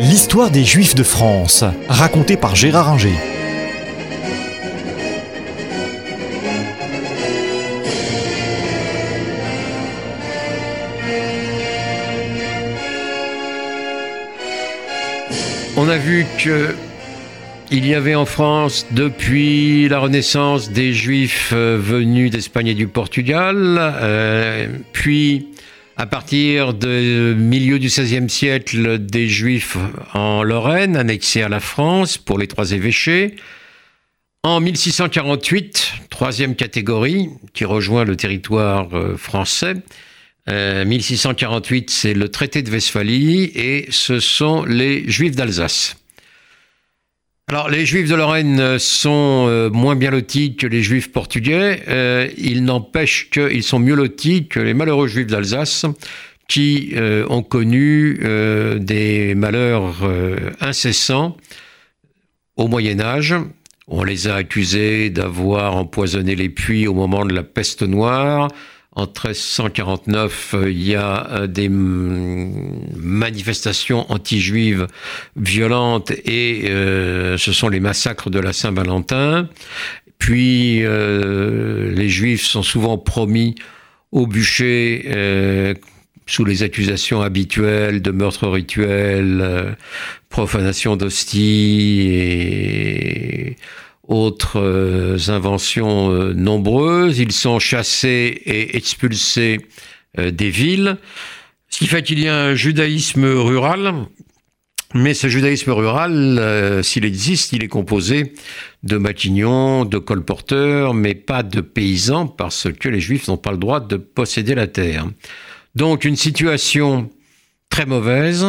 L'histoire des Juifs de France, racontée par Gérard Inger. On a vu que il y avait en France, depuis la Renaissance, des Juifs euh, venus d'Espagne et du Portugal, euh, puis à partir du milieu du XVIe siècle, des Juifs en Lorraine, annexés à la France pour les trois évêchés. En 1648, troisième catégorie qui rejoint le territoire euh, français. 1648, c'est le traité de Westphalie et ce sont les Juifs d'Alsace. Alors, les Juifs de Lorraine sont euh, moins bien lotis que les Juifs portugais. Euh, il n'empêche qu'ils sont mieux lotis que les malheureux Juifs d'Alsace, qui euh, ont connu des malheurs incessants au Moyen Âge. On les a accusés d'avoir empoisonné les puits au moment de la peste noire. En 1349, euh, il y a euh, des manifestations anti-juives violentes et euh, ce sont les massacres de la Saint-Valentin. Puis les juifs sont souvent promis au bûcher sous les accusations habituelles de meurtre rituel, profanation d'hostie et autres euh, inventions euh, nombreuses. Ils sont chassés et expulsés euh, des villes, ce qui fait qu'il y a un judaïsme rural. Mais ce judaïsme rural, s'il existe, il est composé de matignons, de colporteurs, mais pas de paysans, parce que les juifs n'ont pas le droit de posséder la terre. Donc une situation très mauvaise,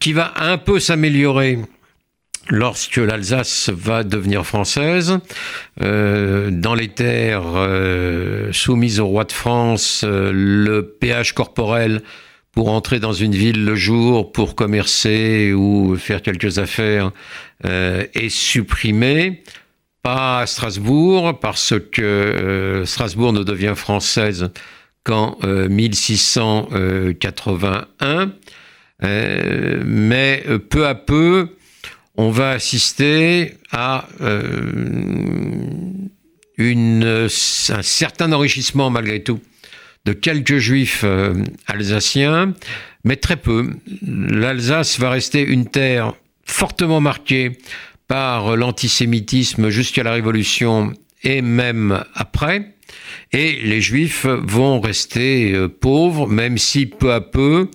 qui va un peu s'améliorer lorsque l'Alsace va devenir française, euh, dans les terres euh, soumises au roi de France, euh, le péage corporel pour entrer dans une ville le jour, pour commercer ou faire quelques affaires, est supprimé. Pas à Strasbourg, parce que Strasbourg ne devient française qu'en 1681. mais peu à peu, on va assister à euh, un certain enrichissement malgré tout de quelques juifs euh, alsaciens, mais très peu. L'Alsace va rester une terre fortement marquée par l'antisémitisme jusqu'à la Révolution et même après. Et les juifs vont rester euh, pauvres, même si peu à peu,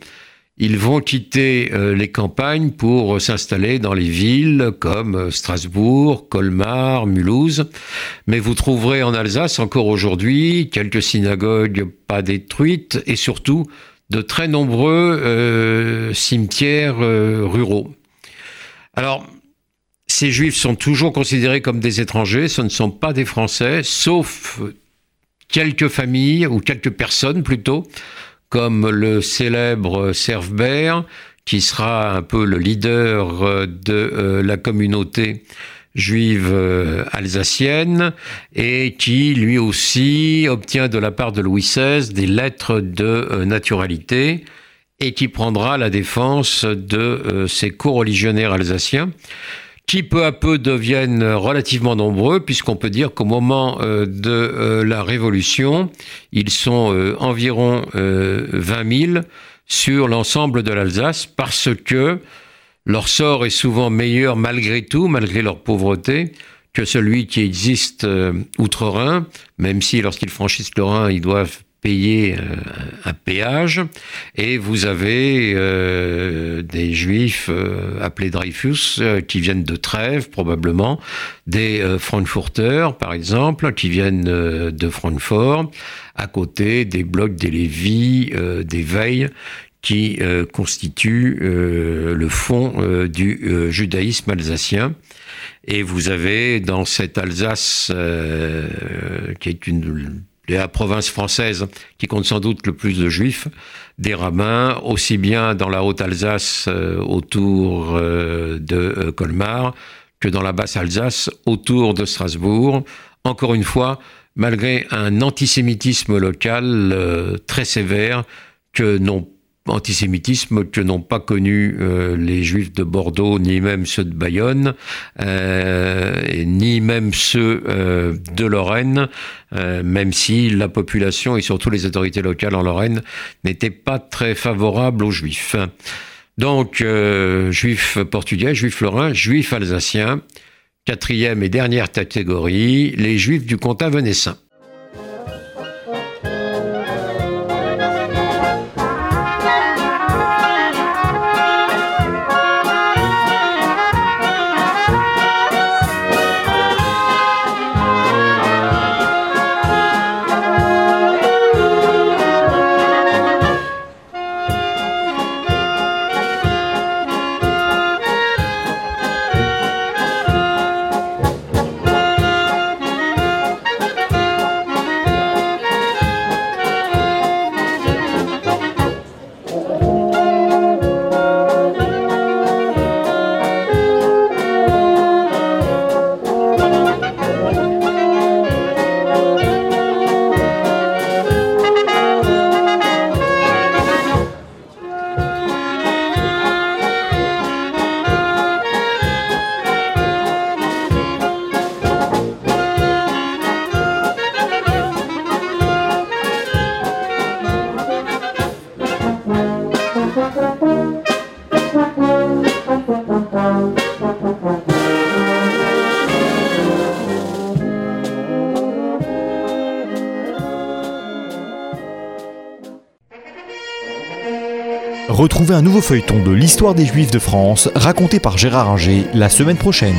ils vont quitter euh, les campagnes pour s'installer dans les villes comme euh, Strasbourg, Colmar, Mulhouse. Mais vous trouverez en Alsace encore aujourd'hui quelques synagogues pas détruites et surtout de très nombreux euh, cimetières ruraux. Alors, ces juifs sont toujours considérés comme des étrangers, ce ne sont pas des Français, sauf quelques familles ou quelques personnes plutôt comme le célèbre Servbert, qui sera un peu le leader euh, de euh, la communauté juive euh, alsacienne et qui lui aussi obtient de la part de Louis XVI des lettres de naturalité et qui prendra la défense de ses co-religionnaires alsaciens qui peu à peu deviennent relativement nombreux, puisqu'on peut dire qu'au moment euh, de euh, la Révolution, ils sont euh, environ 20 000 sur l'ensemble de l'Alsace, parce que leur sort est souvent meilleur malgré tout, malgré leur pauvreté, que celui qui existe outre-Rhin, même si lorsqu'ils franchissent le Rhin, ils doivent payer euh, un péage et vous avez euh, des juifs euh, appelés Dreyfus qui viennent de Trèves probablement, des Frankfurters par exemple qui viennent de Francfort, à côté des blocs des Lévis, des Veilles qui constituent le fond du judaïsme alsacien. Et vous avez dans cette Alsace, qui est une la province française qui compte sans doute le plus de juifs, des rabbins, aussi bien dans la Haute-Alsace euh, autour euh, de euh, Colmar que dans la Basse-Alsace autour de Strasbourg. Encore une fois, malgré un antisémitisme local très sévère que n'ont antisémitisme que n'ont pas connu euh, les juifs de Bordeaux, ni même ceux de Bayonne, euh, ni même ceux euh, de Lorraine, même si la population et surtout les autorités locales en Lorraine n'étaient pas très favorables aux juifs. Donc, juifs portugais, juifs lorrains, juifs alsaciens, quatrième et dernière catégorie, les juifs du comtat venessin. Retrouvez un nouveau feuilleton de l'histoire des Juifs de France raconté par Gérard Inger la semaine prochaine.